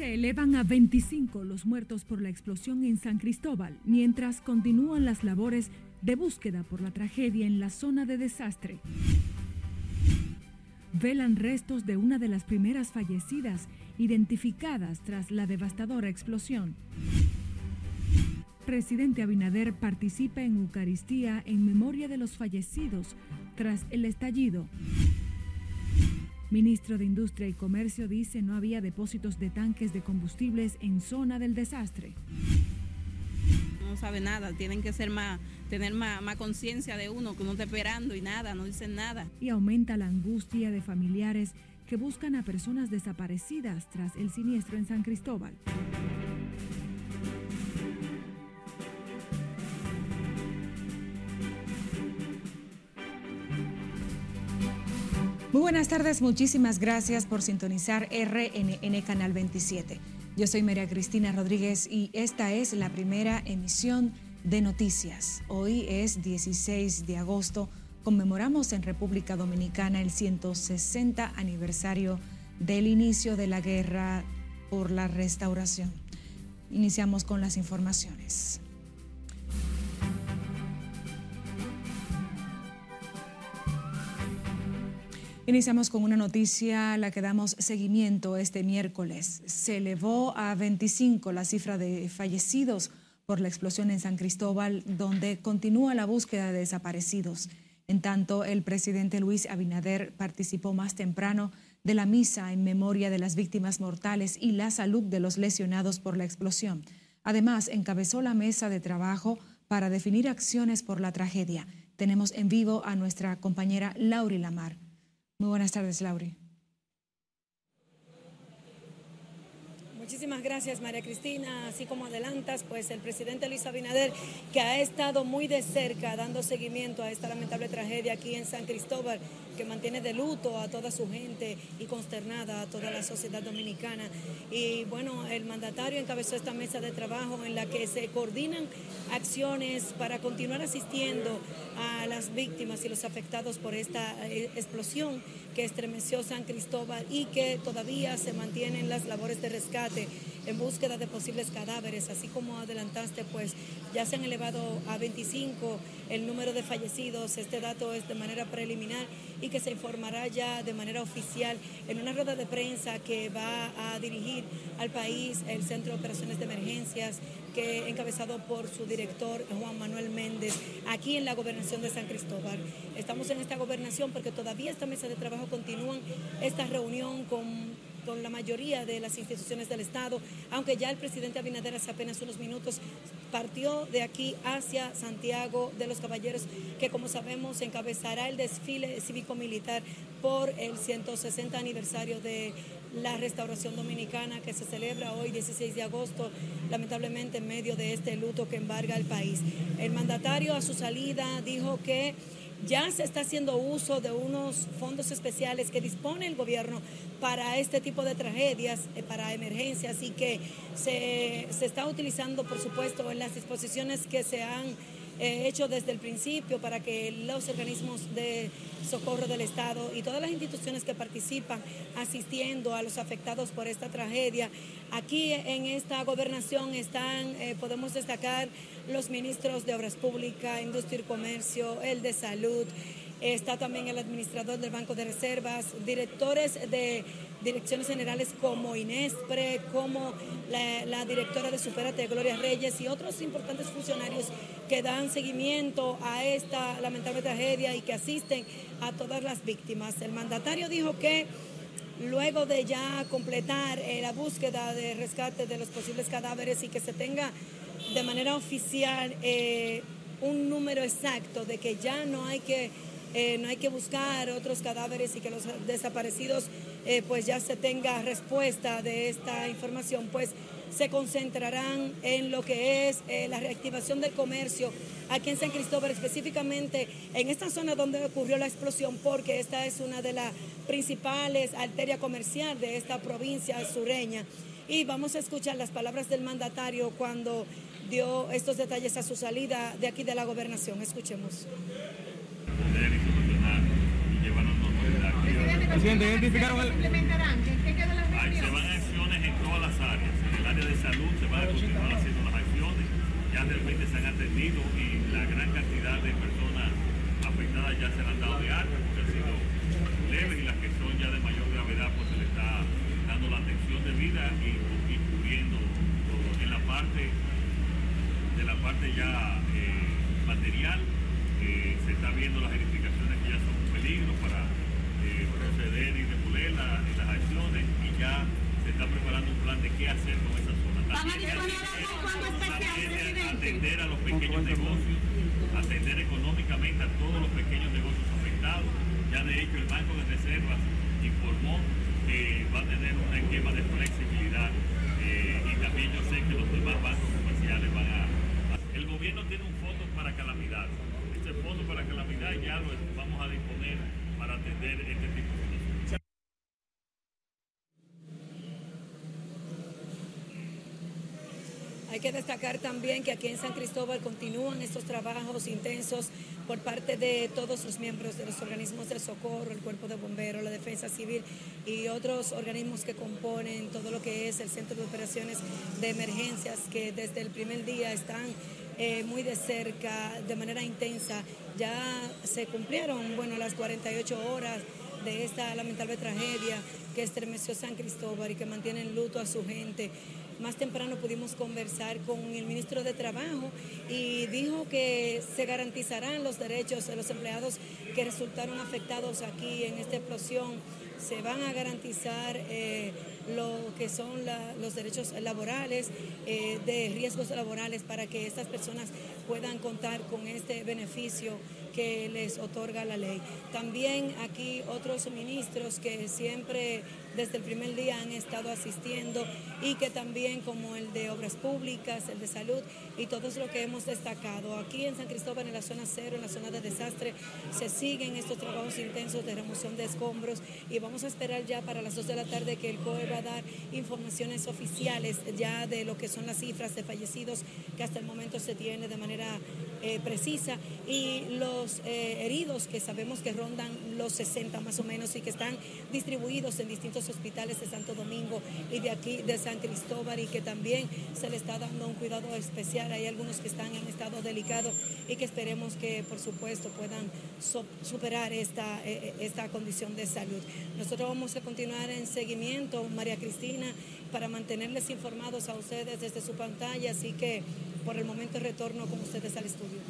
Se elevan a 25 los muertos por la explosión en San Cristóbal, mientras continúan las labores de búsqueda por la tragedia en la zona de desastre. Velan restos de una de las primeras fallecidas identificadas tras la devastadora explosión. Presidente Abinader participa en Eucaristía en memoria de los fallecidos tras el estallido. Ministro de Industria y Comercio dice no había depósitos de tanques de combustibles en zona del desastre. No sabe nada, tienen que ser más, tener más, más conciencia de uno, que uno está esperando y nada, no dicen nada. Y aumenta la angustia de familiares que buscan a personas desaparecidas tras el siniestro en San Cristóbal. Muy buenas tardes, muchísimas gracias por sintonizar RNN Canal 27. Yo soy María Cristina Rodríguez y esta es la primera emisión de noticias. Hoy es 16 de agosto, conmemoramos en República Dominicana el 160 aniversario del inicio de la guerra por la restauración. Iniciamos con las informaciones. Iniciamos con una noticia a la que damos seguimiento este miércoles. Se elevó a 25 la cifra de fallecidos por la explosión en San Cristóbal, donde continúa la búsqueda de desaparecidos. En tanto, el presidente Luis Abinader participó más temprano de la misa en memoria de las víctimas mortales y la salud de los lesionados por la explosión. Además, encabezó la mesa de trabajo para definir acciones por la tragedia. Tenemos en vivo a nuestra compañera Lauri Lamar. Muy buenas tardes, Lauri. Muchísimas gracias, María Cristina. Así como adelantas, pues el presidente Luis Abinader, que ha estado muy de cerca dando seguimiento a esta lamentable tragedia aquí en San Cristóbal, que mantiene de luto a toda su gente y consternada a toda la sociedad dominicana. Y bueno, el mandatario encabezó esta mesa de trabajo en la que se coordinan acciones para continuar asistiendo a las víctimas y los afectados por esta eh, explosión que estremeció San Cristóbal y que todavía se mantienen las labores de rescate en búsqueda de posibles cadáveres, así como adelantaste, pues ya se han elevado a 25 el número de fallecidos. Este dato es de manera preliminar y que se informará ya de manera oficial en una rueda de prensa que va a dirigir al país el Centro de Operaciones de Emergencias, que encabezado por su director Juan Manuel Méndez, aquí en la gobernación de San Cristóbal. Estamos en esta gobernación porque todavía esta mesa de trabajo continúa esta reunión con con la mayoría de las instituciones del Estado, aunque ya el presidente Abinader hace apenas unos minutos partió de aquí hacia Santiago de los Caballeros, que como sabemos encabezará el desfile cívico-militar por el 160 aniversario de la restauración dominicana que se celebra hoy 16 de agosto, lamentablemente en medio de este luto que embarga el país. El mandatario a su salida dijo que ya se está haciendo uso de unos fondos especiales que dispone el gobierno para este tipo de tragedias, eh, para emergencias y que se, se está utilizando, por supuesto, en las disposiciones que se han eh, hecho desde el principio para que los organismos de socorro del Estado y todas las instituciones que participan asistiendo a los afectados por esta tragedia. Aquí en esta gobernación están, eh, podemos destacar, los ministros de Obras Públicas, Industria y Comercio, el de Salud, está también el administrador del Banco de Reservas, directores de direcciones generales como Inespre, como la, directora de Superate, Gloria Reyes, y otros importantes funcionarios que dan seguimiento a esta lamentable tragedia y que asisten a todas las víctimas. El mandatario dijo que luego de ya completar eh, la búsqueda de rescate de los posibles cadáveres y que se tenga de manera oficial eh, un número exacto de que ya no hay que eh, no hay que buscar otros cadáveres y que los desaparecidos eh, pues ya se tenga respuesta de esta información, pues se concentrarán en lo que es eh, la reactivación del comercio aquí en San Cristóbal, específicamente en esta zona donde ocurrió la explosión, porque esta es una de las principales arterias comerciales de esta provincia sureña. Y vamos a escuchar las palabras del mandatario cuando dio estos detalles a su salida de aquí de la gobernación. Escuchemos y solucionar y llevarnos normalidad. Presidente, ¿identificaron se van acciones en todas las áreas. En el área de salud se van a continuar haciendo las acciones. Ya realmente se han atendido y la gran cantidad de personas afectadas ya se han dado de alta porque han sido leves y las que son ya de mayor gravedad pues se le está dando la atención debida y, y cubriendo en la parte de la parte ya eh, material eh, se está viendo las edificaciones que ya son un peligro para eh, proceder y demoler las acciones y ya se está preparando un plan de qué hacer con esa zona. También, atender a los pequeños negocios, atender económicamente a todos los pequeños negocios afectados. Ya de hecho el Banco de Reservas informó que va a tener un esquema de flexibilidad eh, y también yo sé que los demás bancos comerciales van a... El gobierno tiene un. Para calamidad ya lo vamos a disponer para atender este tipo de Hay que destacar también que aquí en San Cristóbal continúan estos trabajos intensos por parte de todos los miembros de los organismos de socorro, el cuerpo de bomberos, la defensa civil y otros organismos que componen todo lo que es el centro de operaciones de emergencias que desde el primer día están eh, muy de cerca, de manera intensa. Ya se cumplieron, bueno, las 48 horas de esta lamentable tragedia que estremeció San Cristóbal y que mantiene en luto a su gente. Más temprano pudimos conversar con el ministro de Trabajo y dijo que se garantizarán los derechos de los empleados que resultaron afectados aquí en esta explosión. Se van a garantizar eh, lo que son los derechos laborales, eh, de riesgos laborales, para que estas personas puedan contar con este beneficio que les otorga la ley. También aquí otros ministros que siempre desde el primer día han estado asistiendo y que también como el de Obras Públicas, el de Salud y todos lo que hemos destacado. Aquí en San Cristóbal, en la zona cero, en la zona de desastre, se siguen estos trabajos intensos de remoción de escombros y vamos a esperar ya para las 2 de la tarde que el COE va a dar informaciones oficiales ya de lo que son las cifras de fallecidos que hasta el momento se tiene de manera eh, precisa y los eh, heridos que sabemos que rondan los 60 más o menos y que están distribuidos en distintos hospitales de Santo Domingo y de aquí de San Cristóbal y que también se le está dando un cuidado especial. Hay algunos que están en estado delicado y que esperemos que por supuesto puedan superar esta, eh, esta condición de salud. Nosotros vamos a continuar en seguimiento, María Cristina, para mantenerles informados a ustedes desde su pantalla, así que por el momento retorno con ustedes al estudio.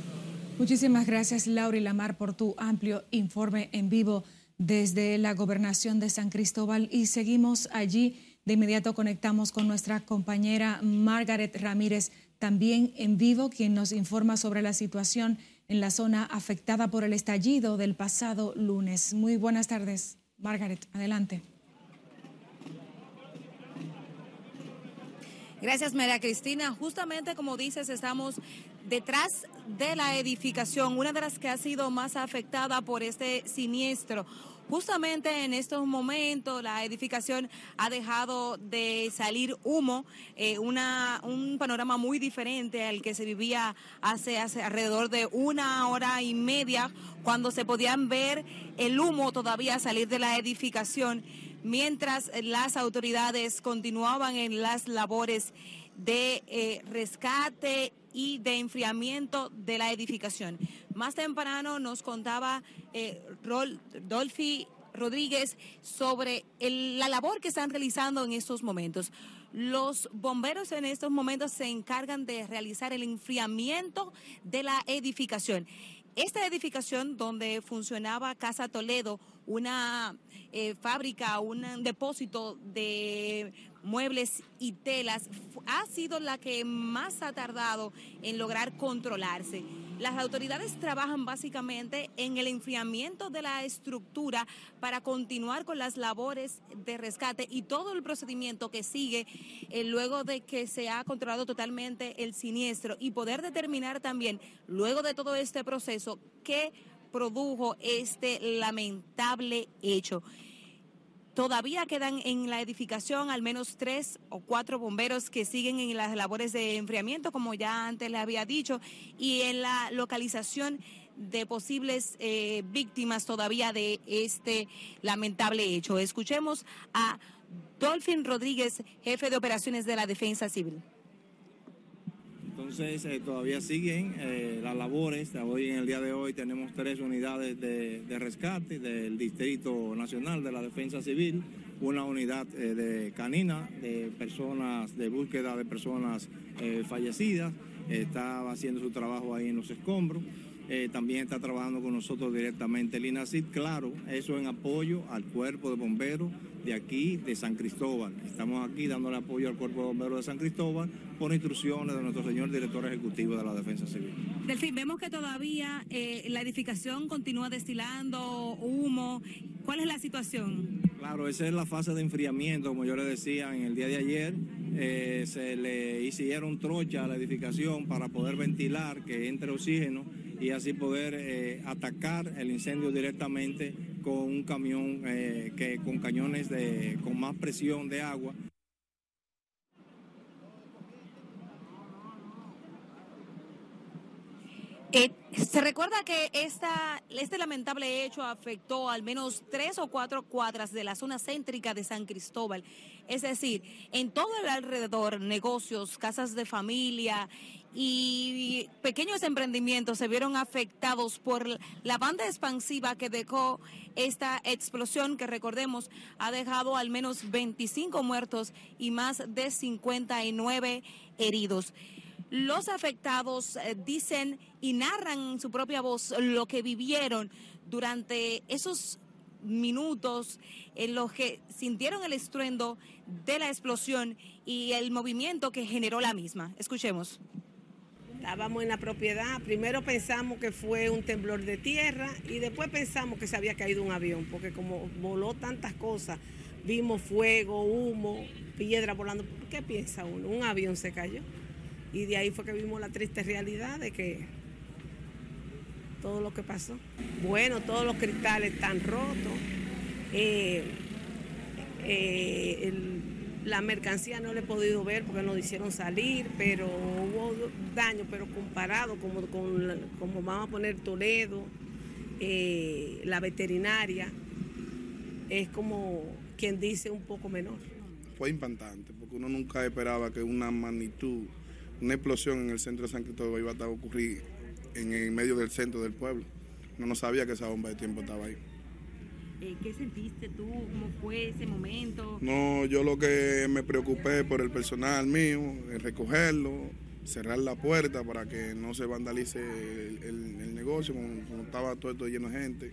Muchísimas gracias, Laura y Lamar, por tu amplio informe en vivo desde la gobernación de San Cristóbal y seguimos allí. De inmediato conectamos con nuestra compañera Margaret Ramírez, también en vivo, quien nos informa sobre la situación en la zona afectada por el estallido del pasado lunes. Muy buenas tardes, Margaret. Adelante. Gracias, María Cristina. Justamente como dices, estamos detrás de la edificación, una de las que ha sido más afectada por este siniestro. Justamente en estos momentos la edificación ha dejado de salir humo, eh, una, un panorama muy diferente al que se vivía hace, hace alrededor de una hora y media, cuando se podían ver el humo todavía salir de la edificación mientras las autoridades continuaban en las dolores de eh, rescate y de enfriamiento de la edificación. Más temprano nos contaba eh, Dolphy Rodríguez sobre la labor que están realizando en estos momentos. Los bomberos en estos momentos se encargan de realizar el enfriamiento de la edificación. Esta edificación donde funcionaba Casa Toledo, una eh, fábrica, un depósito de muebles y telas, ha sido la que más ha tardado en lograr controlarse. Las autoridades trabajan básicamente en el enfriamiento de la estructura para continuar con las labores de rescate y todo el procedimiento que sigue eh, luego de que se ha controlado totalmente el siniestro y poder determinar también, luego de todo este proceso, qué produjo este lamentable hecho. Todavía quedan en la edificación al menos tres o cuatro bomberos que siguen en las labores de enfriamiento, como ya antes le había dicho, y en la localización de posibles eh, víctimas todavía de este lamentable hecho. Escuchemos a Dolphin Rodríguez, jefe de operaciones de la Defensa Civil Entonces eh, todavía siguen eh, las labores. Hoy en el día de hoy tenemos tres unidades de, rescate del Distrito Nacional de la Defensa Civil, una unidad eh, de canina de personas de búsqueda de personas fallecidas. Está haciendo su trabajo ahí en los escombros. también está trabajando con nosotros directamente el INACID, claro, eso en apoyo al cuerpo de bomberos de aquí, de San Cristóbal. Estamos aquí dándole apoyo al Cuerpo de Bomberos de San Cristóbal por instrucciones de nuestro señor director ejecutivo de la Defensa Civil. Delfín, vemos que todavía eh, la edificación continúa destilando humo. ¿Cuál es la situación? Claro, esa es la fase de enfriamiento, como yo le decía en el día de ayer. Eh, se le hicieron trocha a la edificación para poder ventilar, que entre oxígeno y así poder eh, atacar el incendio directamente con un camión eh, que con cañones de con más presión de agua. Eh, se recuerda que esta, este lamentable hecho afectó al menos tres o cuatro cuadras de la zona céntrica de San Cristóbal. Es decir, en todo el alrededor, negocios, casas de familia y pequeños emprendimientos se vieron afectados por la banda expansiva que dejó esta explosión que recordemos ha dejado al menos 25 muertos y más de 59 heridos. Los afectados eh, dicen y narran en su propia voz lo que vivieron durante esos minutos en los que sintieron el estruendo de la explosión y el movimiento que generó la misma. Escuchemos. Estábamos en la propiedad, primero pensamos que fue un temblor de tierra y después pensamos que se había caído un avión, porque como voló tantas cosas, vimos fuego, humo, piedra volando. ¿Qué piensa uno? Un avión se cayó. Y de ahí fue que vimos la triste realidad de que todo lo que pasó. Bueno, todos los cristales están rotos. Eh, eh, el, la mercancía no la he podido ver porque nos hicieron salir, pero hubo daño, pero comparado como, con, como vamos a poner Toledo, eh, la veterinaria, es como quien dice un poco menor. Fue impactante, porque uno nunca esperaba que una magnitud, una explosión en el centro de San Cristóbal iba a ocurrir en el medio del centro del pueblo. Uno no sabía que esa bomba de tiempo estaba ahí. Eh, ¿Qué sentiste tú? ¿Cómo fue ese momento? No, yo lo que me preocupé por el personal mío, recogerlo, cerrar la puerta para que no se vandalice el, negocio, como, estaba todo esto lleno de gente.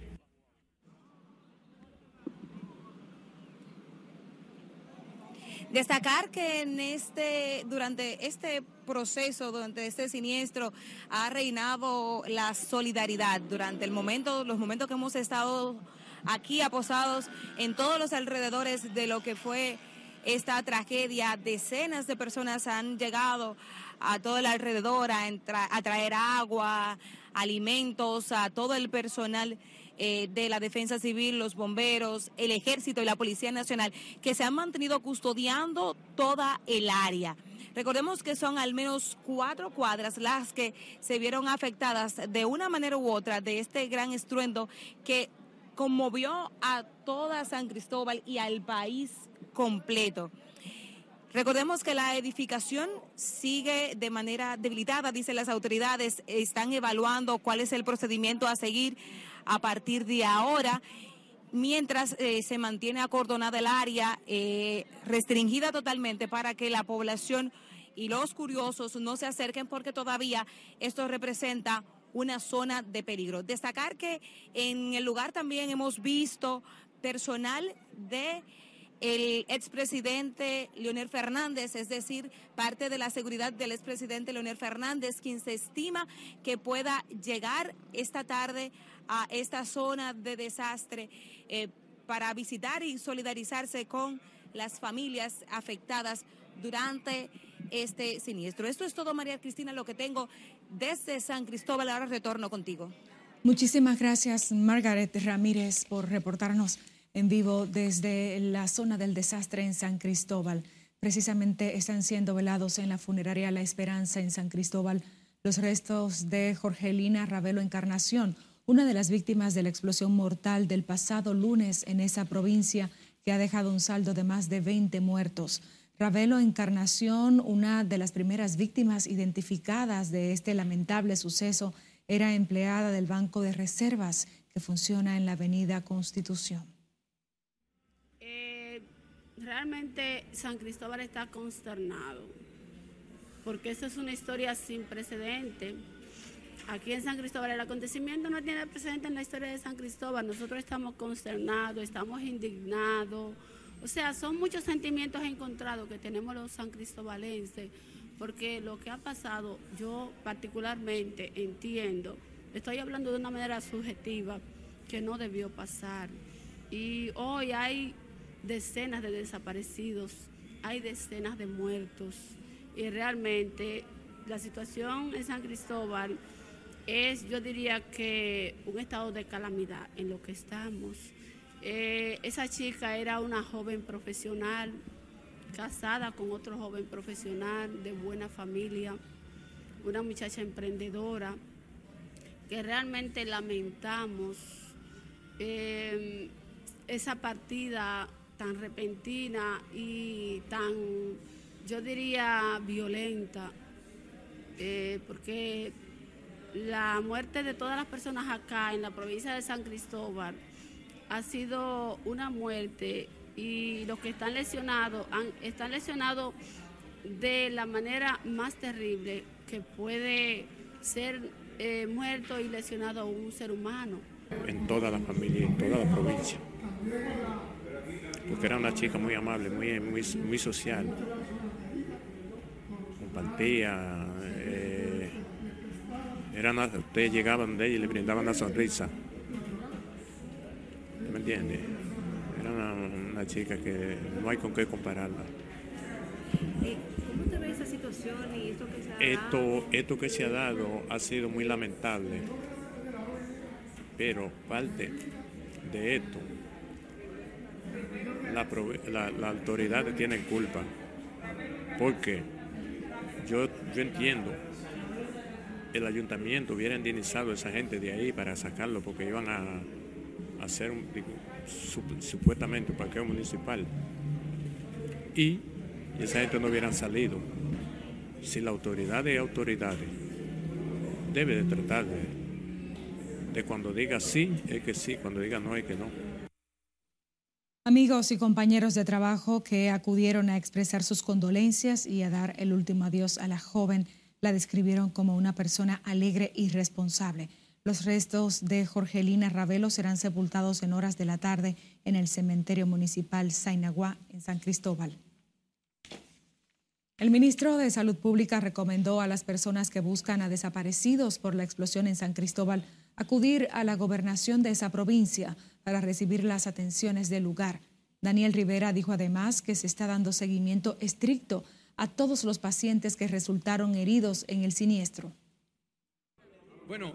Destacar que en este, durante este proceso, durante este siniestro, ha reinado la solidaridad durante el momento, los momentos que hemos estado aquí aposados en todos los alrededores de lo que fue esta tragedia. Decenas de personas han llegado a todo el alrededor a, a traer agua, alimentos, a todo el personal eh, de la Defensa Civil, los bomberos, el Ejército y la Policía Nacional, que se han mantenido custodiando toda el área. Recordemos que son al menos cuatro cuadras las que se vieron afectadas de una manera u otra de este gran estruendo que conmovió a toda San Cristóbal y al país completo. Recordemos que la edificación sigue de manera debilitada, dicen las autoridades, están evaluando cuál es el procedimiento a seguir a partir de ahora, mientras eh, se mantiene acordonada el área, eh, restringida totalmente para que la población y los curiosos no se acerquen porque todavía esto representa una zona de peligro. Destacar que en el lugar también hemos visto personal de el expresidente Leonel Fernández, es decir, parte de la seguridad del expresidente Leonel Fernández, quien se estima que pueda llegar esta tarde a esta zona de desastre eh, para visitar y solidarizarse con las familias afectadas durante este siniestro. Esto es todo, María Cristina, lo que tengo desde San Cristóbal. Ahora retorno contigo. Muchísimas gracias, Margaret Ramírez, por reportarnos en vivo desde la zona del desastre en San Cristóbal. Precisamente están siendo velados en la funeraria La Esperanza en San Cristóbal los restos de Jorgelina Ravelo Encarnación, una de las víctimas de la explosión mortal del pasado lunes en esa provincia que ha dejado un saldo de más de 20 muertos. Ravelo Encarnación, una de las primeras víctimas identificadas de este lamentable suceso, era empleada del Banco de Reservas que funciona en la Avenida Constitución. Eh, realmente San Cristóbal está consternado, porque esta es una historia sin precedente. Aquí en San Cristóbal el acontecimiento no tiene precedente en la historia de San Cristóbal. Nosotros estamos consternados, estamos indignados o sea, son muchos sentimientos encontrados que tenemos los san cristobalenses, porque lo que ha pasado, yo particularmente entiendo, estoy hablando de una manera subjetiva, que no debió pasar. Y hoy hay decenas de desaparecidos, hay decenas de muertos, y realmente la situación en San Cristóbal es, yo diría que, un estado de calamidad en lo que estamos. Eh, esa chica era una joven profesional, casada con otro joven profesional de buena familia, una muchacha emprendedora, que realmente lamentamos eh, esa partida tan repentina y tan, yo diría, violenta, eh, porque la muerte de todas las personas acá en la provincia de San Cristóbal, ha sido una muerte y los que están lesionados están lesionados de la manera más terrible que puede ser eh, muerto y lesionado un ser humano. En toda la familia, en toda la provincia. Porque era una chica muy amable, muy, muy, social. Compartía. Eh, ustedes llegaban de ella y le brindaban la sonrisa. ¿Me entiendes? Era una, chica que no hay con qué compararla. ¿Cómo te ve esa situación y esto que se ha esto, dado? Esto que se ha dado ha sido muy lamentable, pero parte de esto, la, la, autoridad tiene culpa, porque yo, yo entiendo el ayuntamiento hubiera indemnizado a esa gente de ahí para sacarlo porque iban a hacer un, supuestamente un parqueo municipal y esa gente no hubieran salido. Si la autoridad de autoridades debe de tratar de, de cuando diga sí, es que sí, cuando diga no, es que no. Amigos y compañeros de trabajo que acudieron a expresar sus condolencias y a dar el último adiós a la joven la describieron como una persona alegre y responsable. Los restos de Jorgelina Ravelo serán sepultados en horas de la tarde en el cementerio municipal Sainaguá, en San Cristóbal. El ministro de Salud Pública recomendó a las personas que buscan a desaparecidos por la explosión en San Cristóbal acudir a la gobernación de esa provincia para recibir las atenciones del lugar. Daniel Rivera dijo además que se está dando seguimiento estricto a todos los pacientes que resultaron heridos en el siniestro. Bueno,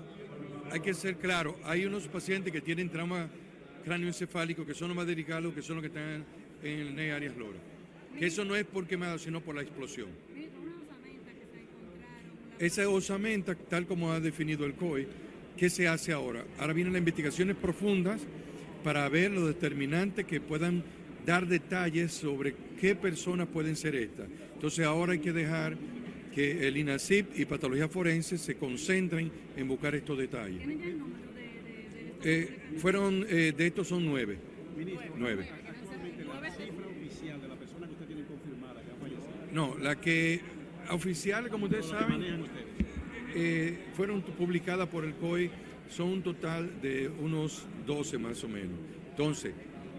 hay que ser claro, hay unos pacientes que tienen trauma cráneoencefálico que son los más delicados, que son los que están en el NEI Arias Lora. Que eso no es por quemado, sino por la explosión. Esa osamenta, tal como ha definido el COI, ¿qué se hace ahora? Ahora vienen las investigaciones profundas para ver los determinantes que puedan dar detalles sobre qué personas pueden ser estas. Entonces ahora hay que dejar que el INACIP y Patología Forense se concentren en buscar estos detalles. Eh, fueron, eh, de estos son nueve. Nueve. No, la que oficial, como ustedes saben, eh, fueron publicadas por el COI, son un total de unos 12 más o menos. Entonces,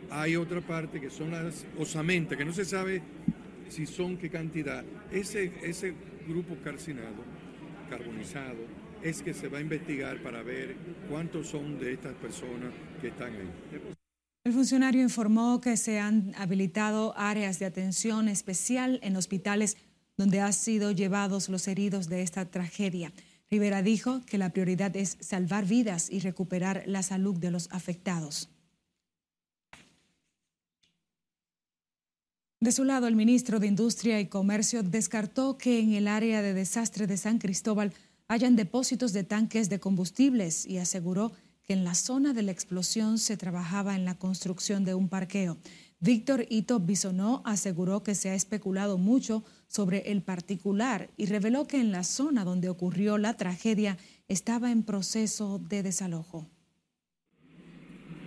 hay otra parte que son las osamentas, que no se sabe si son qué cantidad. Ese, ese grupo carcinado, carbonizado, es que se va a investigar para ver cuántos son de estas personas que están ahí. El funcionario informó que se han habilitado áreas de atención especial en hospitales donde han sido llevados los heridos de esta tragedia. Rivera dijo que la prioridad es salvar vidas y recuperar la salud de los afectados. De su lado, el ministro de Industria y Comercio descartó que en el área de desastre de San Cristóbal hayan depósitos de tanques de combustibles y aseguró que en la zona de la explosión se trabajaba en la construcción de un parqueo. Víctor Ito Bisonó aseguró que se ha especulado mucho sobre el particular y reveló que en la zona donde ocurrió la tragedia estaba en proceso de desalojo.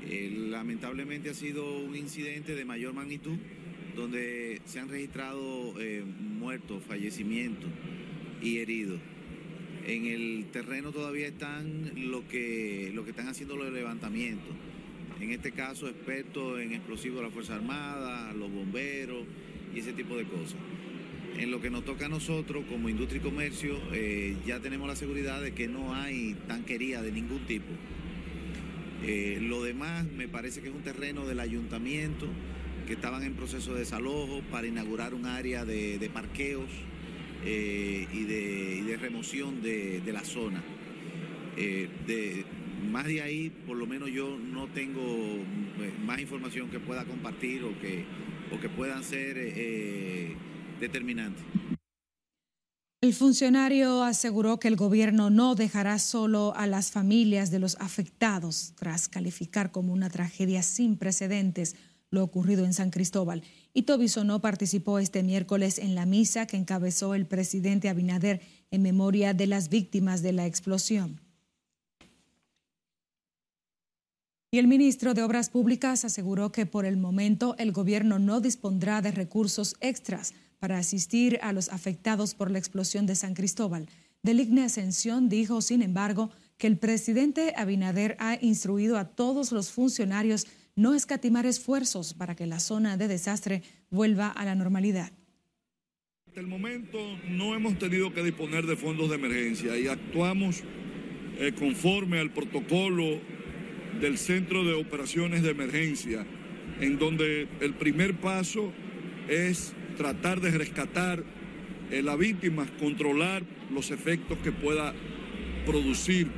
Eh, lamentablemente ha sido un incidente de mayor magnitud donde se han registrado eh, muertos, fallecimientos y heridos. En el terreno todavía están lo que, lo que están haciendo los levantamientos. En este caso, expertos en explosivos de la Fuerza Armada, los bomberos y ese tipo de cosas. En lo que nos toca a nosotros como industria y comercio, eh, ya tenemos la seguridad de que no hay tanquería de ningún tipo. Eh, lo demás me parece que es un terreno del ayuntamiento que estaban en proceso de desalojo para inaugurar un área de, parqueos eh, y, de, remoción de, la zona. Eh, más de ahí, por lo menos yo no tengo más información que pueda compartir o que, o que puedan ser determinantes. El funcionario aseguró que el gobierno no dejará solo a las familias de los afectados tras calificar como una tragedia sin precedentes lo ocurrido en San Cristóbal. Y no participó este miércoles en la misa que encabezó el presidente Abinader en memoria de las víctimas de la explosión. Y el ministro de Obras Públicas aseguró que por el momento el gobierno no dispondrá de recursos extras para asistir a los afectados por la explosión de San Cristóbal. Deligne Ascensión dijo, sin embargo, que el presidente Abinader ha instruido a todos los funcionarios no escatimar esfuerzos para que la zona de desastre vuelva a la normalidad. Hasta el momento no hemos tenido que disponer de fondos de emergencia y actuamos eh, conforme al protocolo del Centro de Operaciones de Emergencia, en donde el primer paso es tratar de rescatar a la víctima, controlar los efectos que pueda producir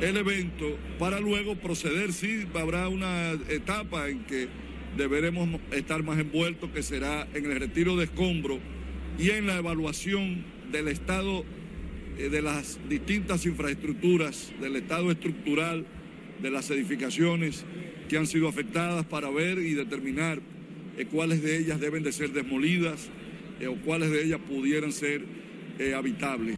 el evento para luego proceder. Sí, habrá una etapa en que deberemos estar más envueltos, que será en el retiro de escombro y en la evaluación del estado eh, de las distintas infraestructuras, del estado estructural de las edificaciones que han sido afectadas para ver y determinar eh, cuáles de ellas deben de ser demolidas eh, o cuáles de ellas pudieran ser eh, habitables.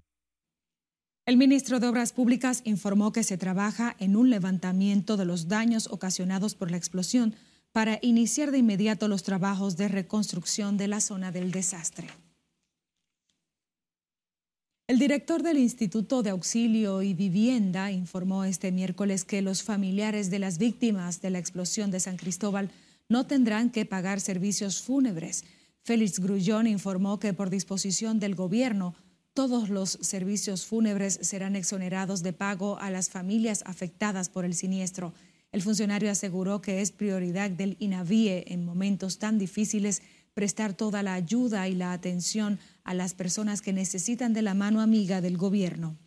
El ministro de Obras Públicas informó que se trabaja en un levantamiento de los daños ocasionados por la explosión para iniciar de inmediato los trabajos de reconstrucción de la zona del desastre. El director del Instituto de Auxilio y Vivienda informó este miércoles que los familiares de las víctimas de la explosión de San Cristóbal no tendrán que pagar servicios fúnebres. Félix Grullón informó que por disposición del gobierno, todos los servicios fúnebres serán exonerados de pago a las familias afectadas por el siniestro. El funcionario aseguró que es prioridad del INAVIE en momentos tan difíciles prestar toda la ayuda y la atención a las personas que necesitan de la mano amiga del gobierno.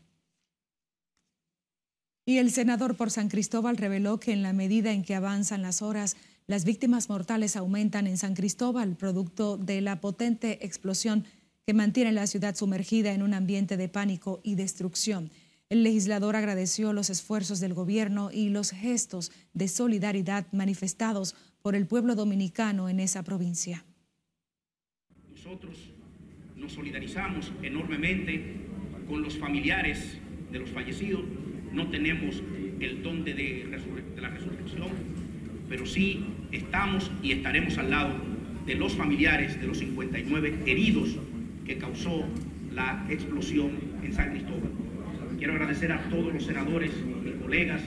Y el senador por San Cristóbal reveló que en la medida en que avanzan las horas, las víctimas mortales aumentan en San Cristóbal, producto de la potente explosión que mantiene la ciudad sumergida en un ambiente de pánico y destrucción. El legislador agradeció los esfuerzos del gobierno y los gestos de solidaridad manifestados por el pueblo dominicano en esa provincia. Nosotros nos solidarizamos enormemente con los familiares de los fallecidos. No tenemos el don de, de la resurrección, pero sí estamos y estaremos al lado de los familiares de los 59 heridos que causó la explosión en San Cristóbal. Quiero agradecer a todos los senadores, mis colegas,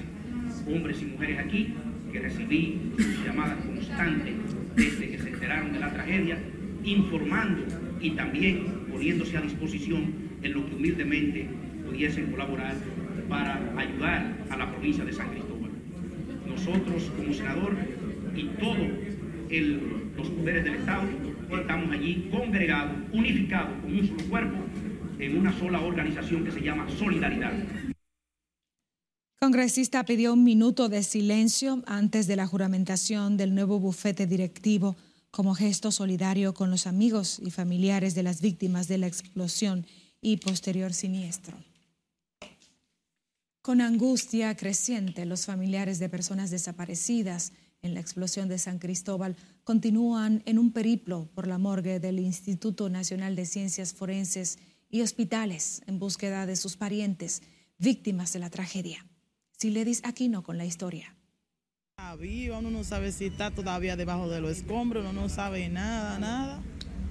hombres y mujeres aquí, que recibí llamadas constantes desde que se enteraron de la tragedia, informando y también poniéndose a disposición en lo que humildemente pudiesen colaborar para ayudar a la provincia de San Cristóbal nosotros como senador y todos los poderes del Estado estamos allí congregados, unificados con un solo cuerpo, en una sola organización que se llama Solidaridad. Congresista pidió un minuto de silencio antes de la juramentación del nuevo bufete directivo como gesto solidario con los amigos y familiares de las víctimas de la explosión y posterior siniestro. Con angustia creciente, los familiares de personas desaparecidas en la explosión de San Cristóbal continúan en un periplo por la morgue del Instituto Nacional de Ciencias Forenses y hospitales en búsqueda de sus parientes, víctimas de la tragedia. Siledis Aquino con la historia. Viva, uno no sabe si está todavía debajo de los escombros, uno no sabe nada, nada.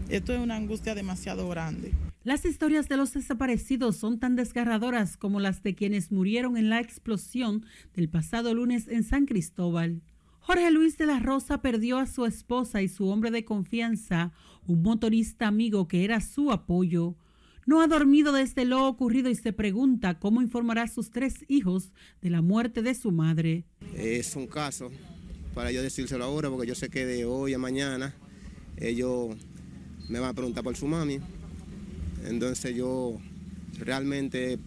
Esto es una angustia demasiado grande. Las historias de los desaparecidos son tan desgarradoras como las de quienes murieron en la explosión del pasado lunes en San Cristóbal. Jorge Luis de la Rosa perdió a su esposa y su hombre de confianza, un motorista amigo que era su apoyo. No ha dormido desde lo ocurrido y se pregunta cómo informará a sus tres hijos de la muerte de su madre. Es un caso para yo decírselo ahora porque yo sé que de hoy a mañana ellos me van a preguntar por su mami entonces yo realmente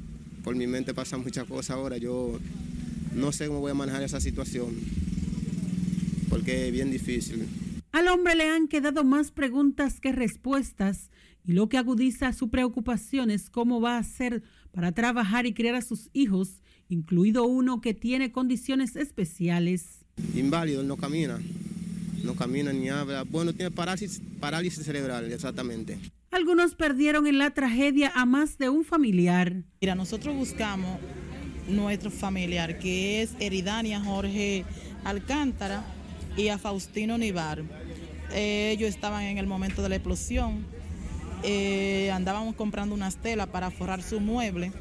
por mi mente pasan muchas cosas ahora. Yo no sé cómo voy a manejar esa situación porque es bien difícil. Al hombre le han quedado más preguntas que respuestas y lo que agudiza su preocupación es cómo va a hacer para trabajar y criar a sus hijos, incluido uno que tiene condiciones especiales. Inválido, no camina, no camina ni habla. Bueno, tiene parálisis, parálisis cerebral, exactamente. Algunos perdieron en la tragedia a más de un familiar. Mira, nosotros buscamos nuestro familiar, que es Eridania Jorge Alcántara y a Faustino Nivar. ellos estaban en el momento de la explosión. Eh, andábamos comprando unas telas para forrar su mueble.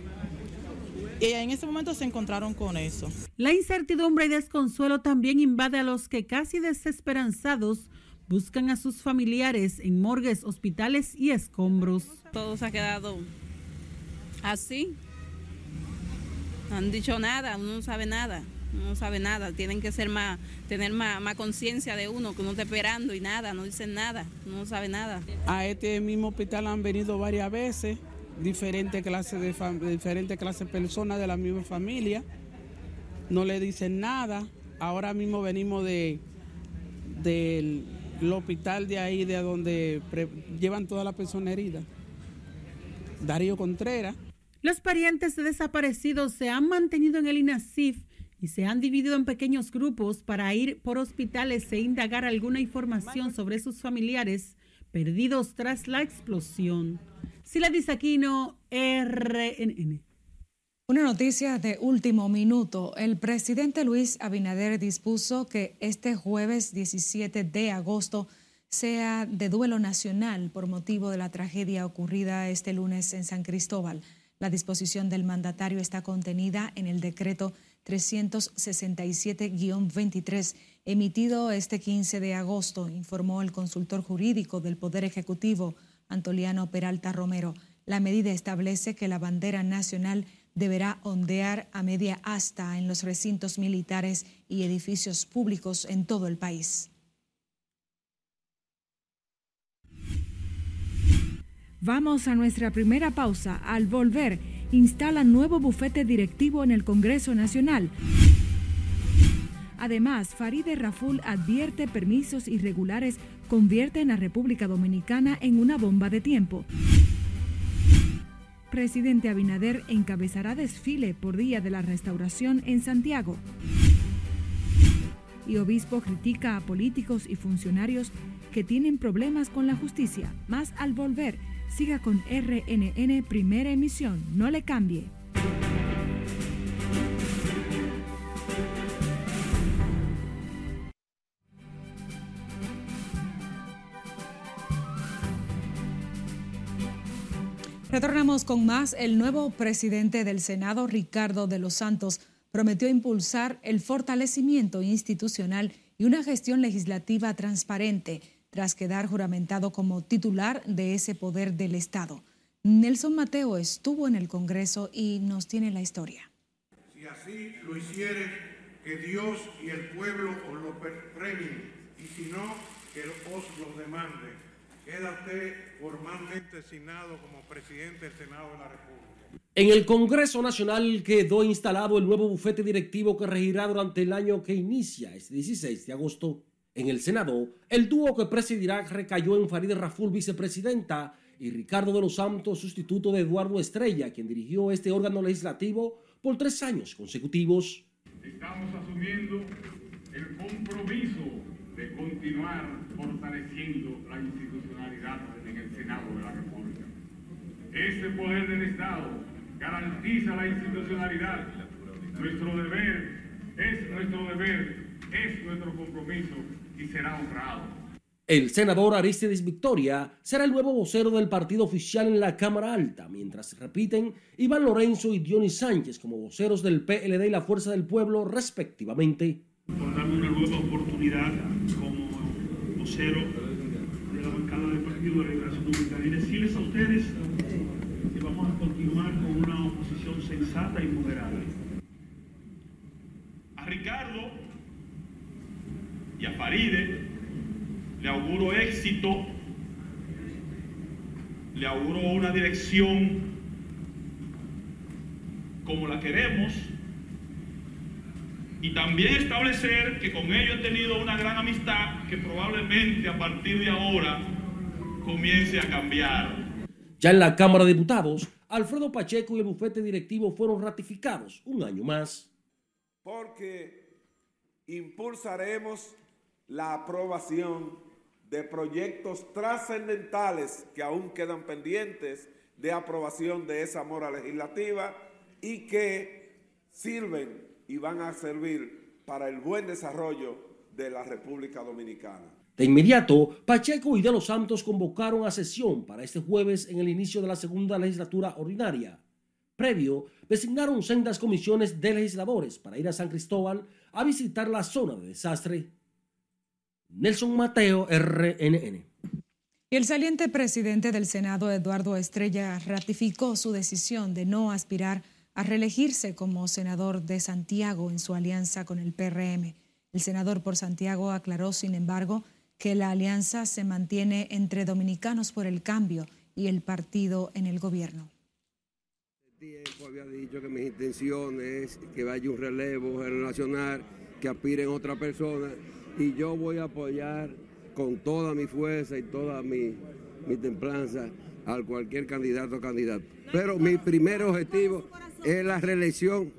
Y en ese momento se encontraron con eso. La incertidumbre y desconsuelo también invade a los que casi desesperanzados buscan a sus familiares en morgues, hospitales y escombros. Todo se ha quedado así. No han dicho nada, uno no sabe nada, no sabe nada. Tienen que ser más, tener más, conciencia de uno, que uno está esperando y nada, no dicen nada, no sabe nada. A este mismo hospital han venido varias veces diferentes clases de, diferentes clases de personas de la misma familia. No le dicen nada. Ahora mismo venimos de del el hospital de ahí, de donde llevan toda la persona herida. Darío Contreras. Los parientes de desaparecidos se han mantenido en el INASIF y se han dividido en pequeños grupos para ir por hospitales e indagar alguna información sobre sus familiares perdidos tras la explosión. Sila Disaquino, RNN. Una noticia de último minuto. El presidente Luis Abinader dispuso que este jueves 17 de agosto sea de duelo nacional por motivo de la tragedia ocurrida este lunes en San Cristóbal. La disposición del mandatario está contenida en el decreto 367-23 emitido este 15 de agosto, informó el consultor jurídico del Poder Ejecutivo, Antoliano Peralta Romero. La medida establece que la bandera nacional deberá ondear a media asta en los recintos militares y edificios públicos en todo el país. Vamos a nuestra primera pausa. Al volver, instala nuevo bufete directivo en el Congreso Nacional. Además, Faride Raful advierte permisos irregulares convierten a República Dominicana en una bomba de tiempo presidente Abinader encabezará desfile por Día de la Restauración en Santiago. Y obispo critica a políticos y funcionarios que tienen problemas con la justicia. Más al volver, siga con RNN Primera Emisión. No le cambie. Retornamos con más. El nuevo presidente del Senado, Ricardo de los Santos, prometió impulsar el fortalecimiento institucional y una gestión legislativa transparente tras quedar juramentado como titular de ese poder del Estado. Nelson Mateo estuvo en el Congreso y nos tiene la historia. Si así lo hiciere, que Dios y el pueblo os lo premien, y si no, que os lo demande queda usted formalmente designado como presidente del Senado de la República. En el Congreso Nacional quedó instalado el nuevo bufete directivo que regirá durante el año que inicia este 16 de agosto. En el Senado, el dúo que presidirá recayó en Farideh Raful, vicepresidenta, y Ricardo de los Santos, sustituto de Eduardo Estrella, quien dirigió este órgano legislativo por tres años consecutivos. Estamos asumiendo el compromiso continuar fortaleciendo la institucionalidad en el Senado de la República. Ese poder del Estado garantiza la institucionalidad. Nuestro deber es nuestro deber, es nuestro compromiso y será honrado. El senador Aristides Victoria será el nuevo vocero del partido oficial en la Cámara Alta, mientras repiten Iván Lorenzo y Dionis Sánchez como voceros del PLD y la Fuerza del Pueblo, respectivamente. Por darme una nueva oportunidad como vocero de la bancada del Partido de Liberación Dominicana y decirles a ustedes que vamos a continuar con una oposición sensata y moderada. A Ricardo y a Faride le auguro éxito, le auguro una dirección como la queremos y también establecer que con ellos he tenido una gran amistad que probablemente a partir de ahora comience a cambiar. Ya en la Cámara de Diputados, Alfredo Pacheco y el bufete directivo fueron ratificados un año más. Porque impulsaremos la aprobación de proyectos trascendentales que aún quedan pendientes de aprobación de esa mora legislativa y que sirven y van a servir para el buen desarrollo de la República Dominicana. De inmediato, Pacheco y De los Santos convocaron a sesión para este jueves en el inicio de la segunda legislatura ordinaria. Previo, designaron sendas comisiones de legisladores para ir a San Cristóbal a visitar la zona de desastre Nelson Mateo, RNN. El saliente presidente del Senado, Eduardo Estrella, ratificó su decisión de no aspirar a reelegirse como senador de Santiago en su alianza con el PRM. El senador por Santiago aclaró, sin embargo, que la alianza se mantiene entre Dominicanos por el Cambio y el partido en el gobierno. tiempo había dicho que mis intenciones que vaya un relevo nacional, que aspiren otra persona y yo voy a apoyar con toda mi fuerza y toda mi, templanza a cualquier candidato o candidato. Pero mi primer objetivo es la reelección.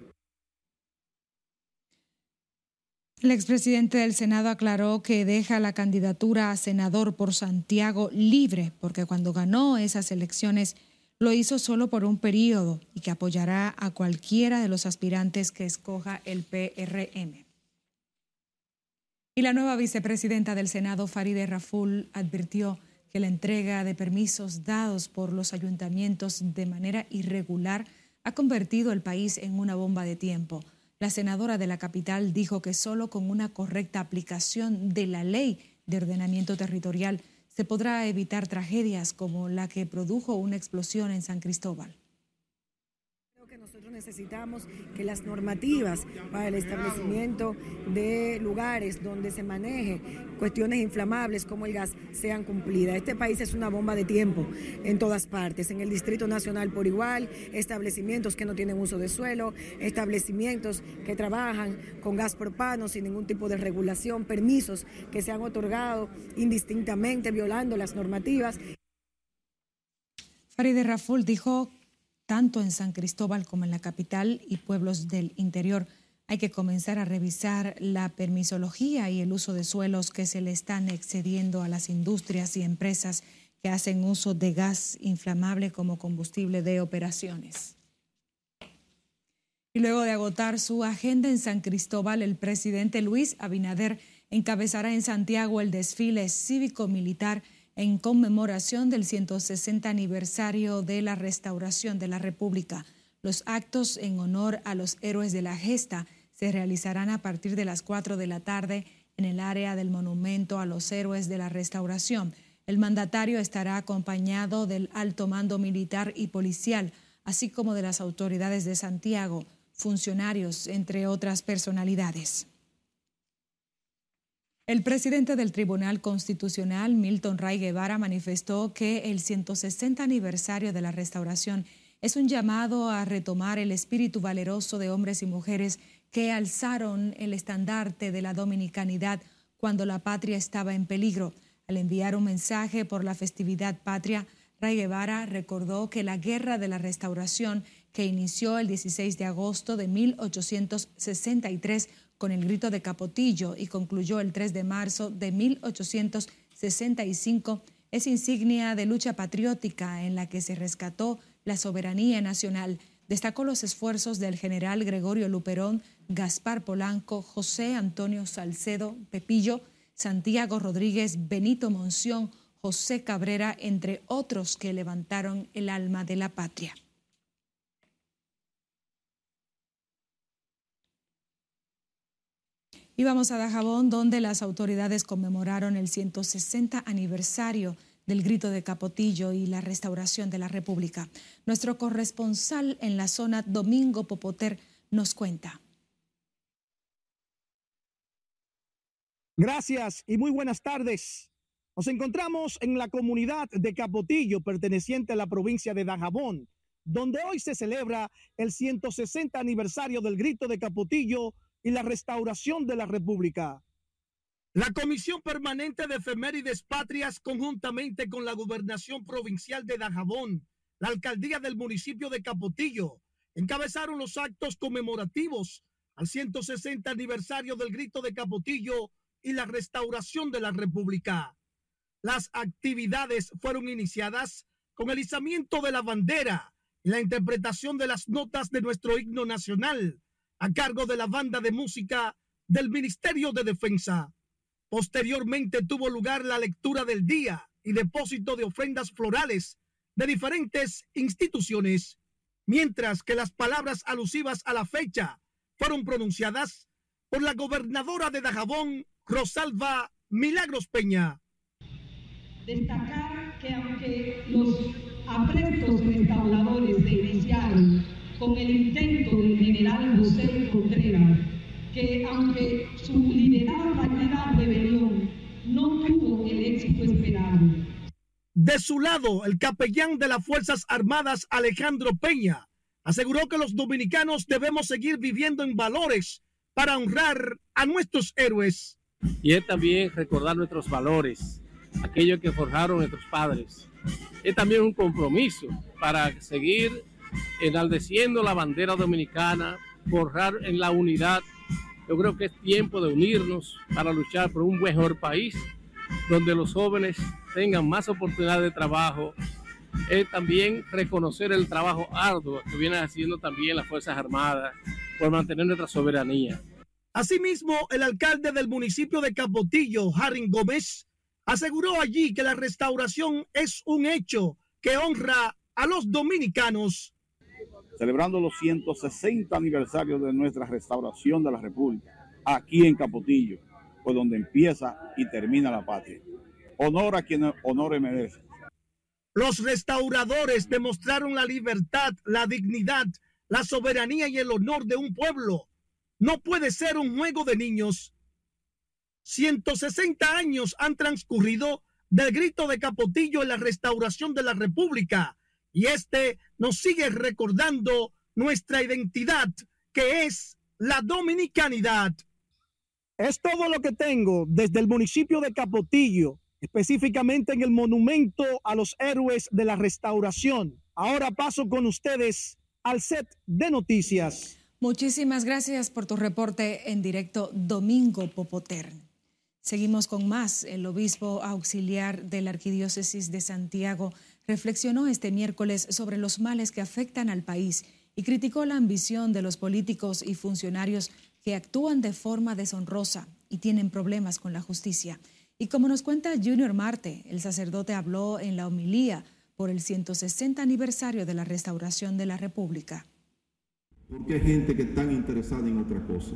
El expresidente del Senado aclaró que deja la candidatura a senador por Santiago libre, porque cuando ganó esas elecciones lo hizo solo por un periodo y que apoyará a cualquiera de los aspirantes que escoja el PRM. Y la nueva vicepresidenta del Senado, Faride Raful, advirtió que la entrega de permisos dados por los ayuntamientos de manera irregular ha convertido el país en una bomba de tiempo. La senadora de la capital dijo que solo con una correcta aplicación de la ley de ordenamiento territorial se podrá evitar tragedias como la que produjo una explosión en San Cristóbal necesitamos que las normativas para el establecimiento de lugares donde se maneje cuestiones inflamables como el gas sean cumplidas. Este país es una bomba de tiempo en todas partes, en el Distrito Nacional por igual, establecimientos que no tienen uso de suelo, establecimientos que trabajan con gas propano sin ningún tipo de regulación, permisos que se han otorgado indistintamente violando las normativas. Faride Raful dijo tanto en San Cristóbal como en la capital y pueblos del interior. Hay que comenzar a revisar la permisología y el uso de suelos que se le están excediendo a las industrias y empresas que hacen uso de gas inflamable como combustible de operaciones. Y luego de agotar su agenda en San Cristóbal, el presidente Luis Abinader encabezará en Santiago el desfile cívico-militar en conmemoración del 160 aniversario de la restauración de la República. Los actos en honor a los héroes de la gesta se realizarán a partir de las 4 de la tarde en el área del monumento a los héroes de la restauración. El mandatario estará acompañado del alto mando militar y policial, así como de las autoridades de Santiago, funcionarios, entre otras personalidades. El presidente del Tribunal Constitucional, Milton Ray Guevara, manifestó que el 160 aniversario de la restauración es un llamado a retomar el espíritu valeroso de hombres y mujeres que alzaron el estandarte de la dominicanidad cuando la patria estaba en peligro. Al enviar un mensaje por la festividad patria, Ray Guevara recordó que la guerra de la restauración que inició el 16 de agosto de 1863 con el grito de Capotillo y concluyó el 3 de marzo de 1865, es insignia de lucha patriótica en la que se rescató la soberanía nacional. Destacó los esfuerzos del general Gregorio Luperón, Gaspar Polanco, José Antonio Salcedo, Pepillo, Santiago Rodríguez, Benito Monción, José Cabrera, entre otros que levantaron el alma de la patria. Y vamos a Dajabón, donde las autoridades conmemoraron el 160 aniversario del grito de Capotillo y la restauración de la República. Nuestro corresponsal en la zona, Domingo Popoter, nos cuenta. Gracias y muy buenas tardes. Nos encontramos en la comunidad de Capotillo, perteneciente a la provincia de Dajabón, donde hoy se celebra el 160 aniversario del grito de Capotillo y la restauración de la República. La Comisión Permanente de Efemérides Patrias, conjuntamente con la Gobernación Provincial de Dajabón, la Alcaldía del municipio de Capotillo, encabezaron los actos conmemorativos al 160 aniversario del grito de Capotillo y la restauración de la República. Las actividades fueron iniciadas con el izamiento de la bandera y la interpretación de las notas de nuestro himno nacional, a cargo de la banda de música del Ministerio de Defensa. Posteriormente tuvo lugar la lectura del día y depósito de ofrendas florales de diferentes instituciones, mientras que las palabras alusivas a la fecha fueron pronunciadas por la gobernadora de Dajabón, Rosalba Milagros Peña. Destacar que aunque los aprestos restauradores se iniciaron con el intento del general José Contreras, que aunque su liderada la rebelión no tuvo el éxito esperado. De su lado, el capellán de las Fuerzas Armadas, Alejandro Peña, aseguró que los dominicanos debemos seguir viviendo en valores para honrar a nuestros héroes. Y es también recordar nuestros valores, aquellos que forjaron nuestros padres. Es también un compromiso para seguir enaldeciendo la bandera dominicana, forjar en la unidad. Yo creo que es tiempo de unirnos para luchar por un mejor país, donde los jóvenes tengan más oportunidades de trabajo. Es también reconocer el trabajo arduo que vienen haciendo también las Fuerzas Armadas por mantener nuestra soberanía. Asimismo, el alcalde del municipio de Capotillo, Haring Gómez, aseguró allí que la restauración es un hecho que honra a los dominicanos celebrando los 160 aniversarios de nuestra restauración de la República, aquí en Capotillo, pues donde empieza y termina la patria. Honor a quien honor merece. Los restauradores demostraron la libertad, la dignidad, la soberanía y el honor de un pueblo. No puede ser un juego de niños. 160 años han transcurrido del grito de Capotillo en la restauración de la República y este nos sigue recordando nuestra identidad, que es la dominicanidad. Es todo lo que tengo desde el municipio de Capotillo, específicamente en el monumento a los héroes de la restauración. Ahora paso con ustedes al set de noticias. Muchísimas gracias por tu reporte en directo, Domingo Popoter. Seguimos con más. El obispo auxiliar de la Arquidiócesis de Santiago reflexionó este miércoles sobre los males que afectan al país y criticó la ambición de los políticos y funcionarios que actúan de forma deshonrosa y tienen problemas con la justicia. Y como nos cuenta Junior Marte, el sacerdote habló en la homilía por el 160 aniversario de la restauración de la República. Porque hay gente que está interesada en otra cosa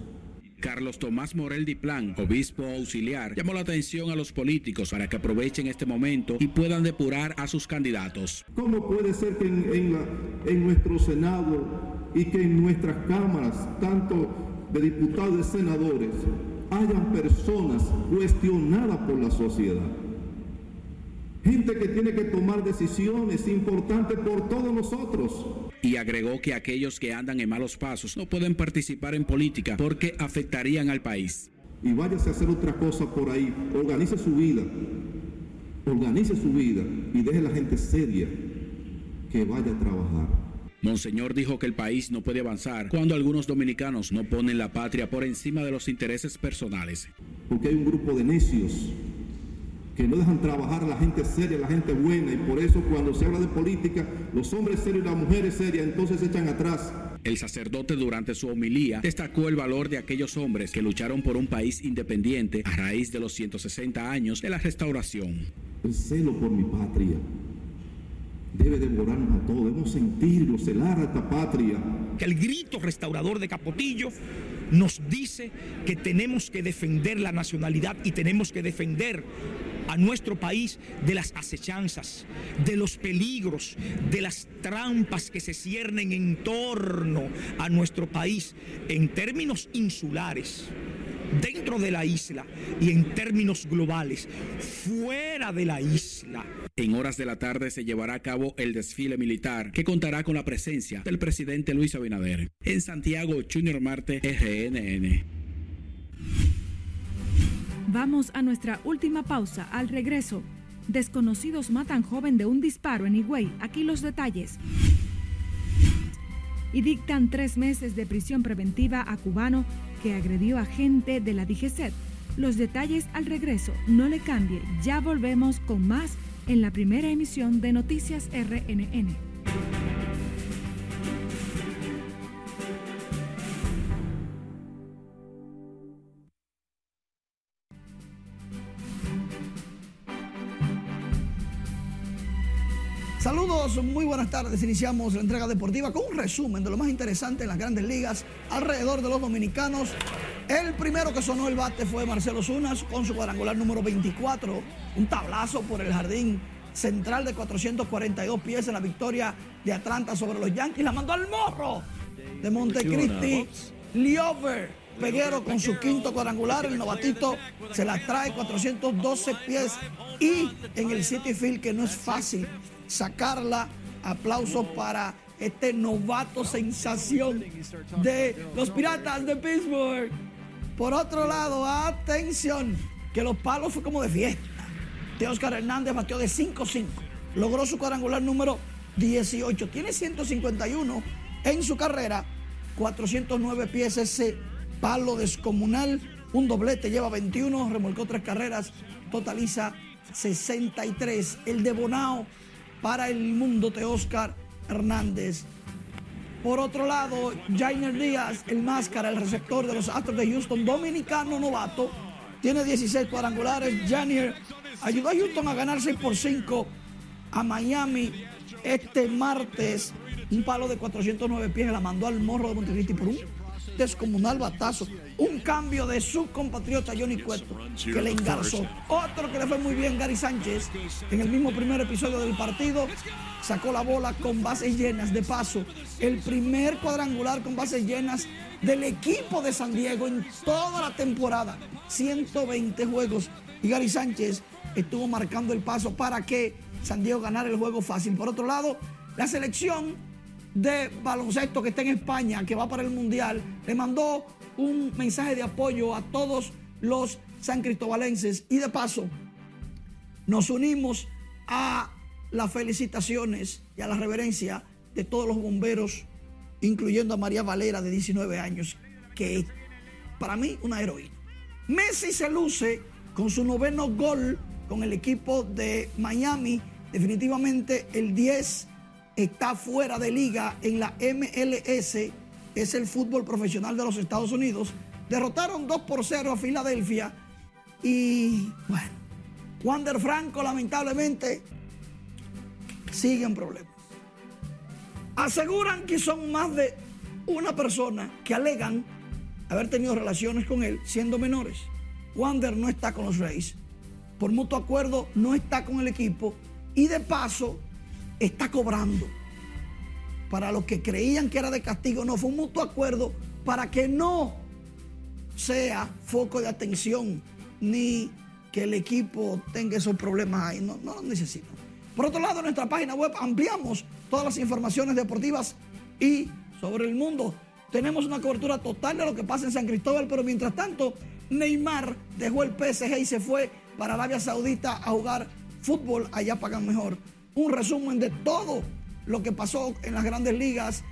Carlos Tomás Morel Diplán, obispo auxiliar, llamó la atención a los políticos para que aprovechen este momento y puedan depurar a sus candidatos. ¿Cómo puede ser que en, nuestro Senado y que en nuestras cámaras, tanto de diputados y senadores, hayan personas cuestionadas por la sociedad? Gente que tiene que tomar decisiones importantes por todos nosotros y agregó que aquellos que andan en malos pasos no pueden participar en política porque afectarían al país. Y váyase a hacer otra cosa por ahí, organice su vida, organice su vida y deje a la gente seria que vaya a trabajar. Monseñor dijo que el país no puede avanzar cuando algunos dominicanos no ponen la patria por encima de los intereses personales. Porque hay un grupo de necios que no dejan trabajar a la gente seria, la gente buena, y por eso cuando se habla de política, los hombres serios y las mujeres serias entonces se echan atrás. El sacerdote durante su homilía destacó el valor de aquellos hombres que lucharon por un país independiente a raíz de los 160 años de la restauración. El celo por mi patria debe devorarnos a todos, debemos sentirlo, celar a esta patria. Que el grito restaurador de Capotillo nos dice que tenemos que defender la nacionalidad y tenemos que defender a nuestro país de las acechanzas, de los peligros, de las trampas que se ciernen en torno a nuestro país en términos insulares dentro de la isla y en términos globales, fuera de la isla. En horas de la tarde se llevará a cabo el desfile militar que contará con la presencia del presidente Luis Abinader. En Santiago, Junior Marte, RNN. Vamos a nuestra última pausa. Al regreso, desconocidos matan joven de un disparo en Higüey. Aquí los detalles. Y dictan tres meses de prisión preventiva a cubano que agredió a gente de la DGCET. Los detalles al regreso. No le cambie. Ya volvemos con más en la primera emisión de Noticias RNN. Muy buenas tardes. Iniciamos la entrega deportiva con un resumen de lo más interesante en las grandes ligas alrededor de los dominicanos. El primero que sonó el bate fue Marcelo Zunas con su cuadrangular número 24, un tablazo por el jardín central de 442 pies en la victoria de Atlanta sobre los Yankees. La mandó al morro de Montecristi. Liover Peguero con su quinto cuadrangular, el novatito se la trae 412 pies y en el City Field que no es fácil sacarla. Aplausos para este novato sensación de los Piratas de Pittsburgh. Por otro lado, atención, que los palos fue como de fiesta. De Oscar Hernández batió de 5-5. Logró su cuadrangular número 18. Tiene 151 en su carrera. 409 pies ese palo descomunal. Un doblete, lleva 21, remolcó tres carreras, totaliza 63. El de Bonao para el mundo de Oscar Hernández. Por otro lado, Jainer Díaz, el máscara, el receptor de los Astros de Houston, dominicano novato, tiene 16 cuadrangulares. Jainer ayudó a Houston a ganar 6 por 5 a Miami este martes. Un palo de 409 pies la mandó al morro de Montecristi por un descomunal batazo. Un cambio de su compatriota Johnny Cueto que le engarzó. Otro que le fue muy bien, Gary Sánchez, en el mismo primer episodio del partido, sacó la bola con bases llenas. De paso, el primer cuadrangular con bases llenas del equipo de San Diego en toda la temporada. 120 juegos. Y Gary Sánchez estuvo marcando el paso para que San Diego ganara el juego fácil. Por otro lado, la selección de baloncesto que está en España, que va para el Mundial, le mandó un mensaje de apoyo a todos los san cristobalenses y de paso nos unimos a las felicitaciones y a la reverencia de todos los bomberos, incluyendo a María Valera de 19 años, que es para mí una heroína. Messi se luce con su noveno gol con el equipo de Miami, definitivamente el 10 está fuera de liga en la MLS, es el fútbol profesional de los Estados Unidos. Derrotaron 2 por 0 a Filadelfia y bueno, Wander Franco lamentablemente sigue en problemas. Aseguran que son más de una persona que alegan haber tenido relaciones con él siendo menores. Wander no está con los Reyes. Por mutuo acuerdo no está con el equipo y de paso está cobrando. Para los que creían que era de castigo, no, fue un mutuo acuerdo para que no sea foco de atención ni que el equipo tenga esos problemas ahí. No, no lo necesito. Por otro lado, en nuestra página web ampliamos todas las informaciones deportivas y sobre el mundo. Tenemos una cobertura total de lo que pasa en San Cristóbal, pero mientras tanto, Neymar dejó el PSG y se fue para Arabia Saudita a jugar fútbol. Allá pagan mejor. Un resumen de todo lo que pasó en las grandes ligas.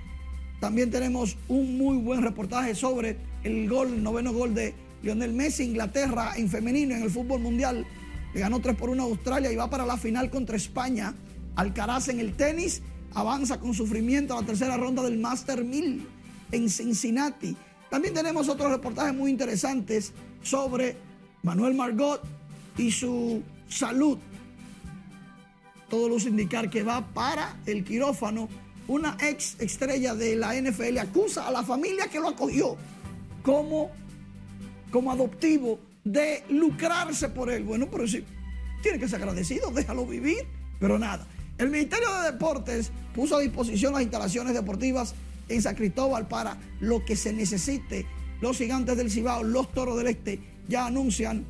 También tenemos un muy buen reportaje sobre el gol, el noveno gol de Lionel Messi, Inglaterra en femenino en el fútbol mundial. Le ganó 3 por 1 a Australia y va para la final contra España. Alcaraz en el tenis avanza con sufrimiento a la tercera ronda del Master 1000 en Cincinnati. También tenemos otros reportajes muy interesantes sobre Manuel Margot y su salud. Todo luce indicar que va para el quirófano. Una ex estrella de la NFL acusa a la familia que lo acogió como, como adoptivo de lucrarse por él. Bueno, pero sí, tiene que ser agradecido, déjalo vivir. Pero nada, el Ministerio de Deportes puso a disposición las instalaciones deportivas en San Cristóbal para lo que se necesite. Los gigantes del Cibao, los toros del Este, ya anuncian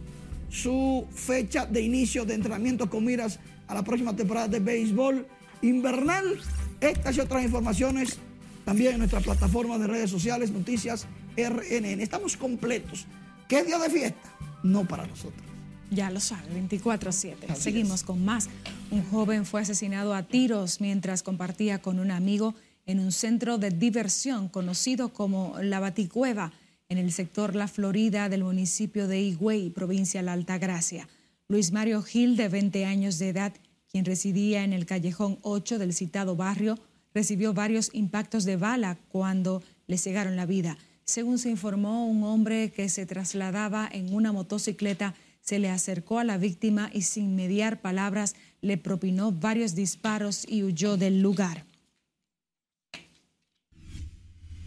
su fecha de inicio de entrenamiento con miras a la próxima temporada de béisbol invernal. Estas y otras informaciones también en nuestra plataforma de redes sociales, Noticias RNN. Estamos completos. ¿Qué día de fiesta? No para nosotros. Ya lo sabe, 24-7. Seguimos con más. Un joven fue asesinado a tiros mientras compartía con un amigo en un centro de diversión conocido como La Baticueva, en el sector La Florida del municipio de Higüey, provincia de La Altagracia. Luis Mario Gil, de 20 años de edad, quien residía en el callejón 8 del citado barrio, recibió varios impactos de bala cuando le cegaron la vida. Según se informó, un hombre que se trasladaba en una motocicleta se le acercó a la víctima y sin mediar palabras le propinó varios disparos y huyó del lugar.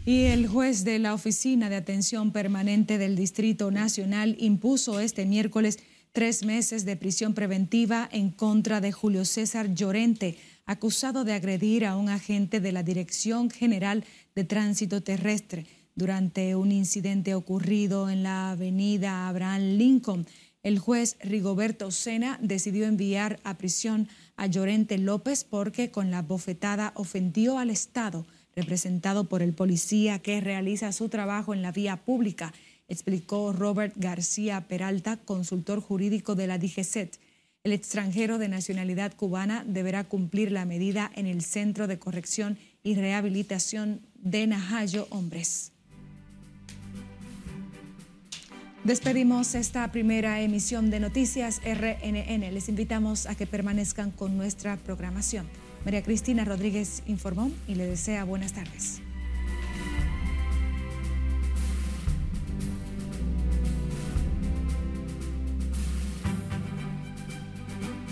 Y el juez de la Oficina de Atención Permanente del Distrito Nacional impuso este miércoles tres meses de prisión preventiva en contra de Julio César Llorente, acusado de agredir a un agente de la Dirección General de Tránsito Terrestre durante un incidente ocurrido en la avenida Abraham Lincoln. El juez Rigoberto Sena decidió enviar a prisión a Llorente López porque con la bofetada ofendió al Estado, representado por el policía que realiza su trabajo en la vía pública, explicó Robert García Peralta, consultor jurídico de la DGCET. El extranjero de nacionalidad cubana deberá cumplir la medida en el Centro de Corrección y Rehabilitación de Najayo Hombres. Despedimos esta primera emisión de Noticias RNN. Les invitamos a que permanezcan con nuestra programación. María Cristina Rodríguez informó y le desea buenas tardes.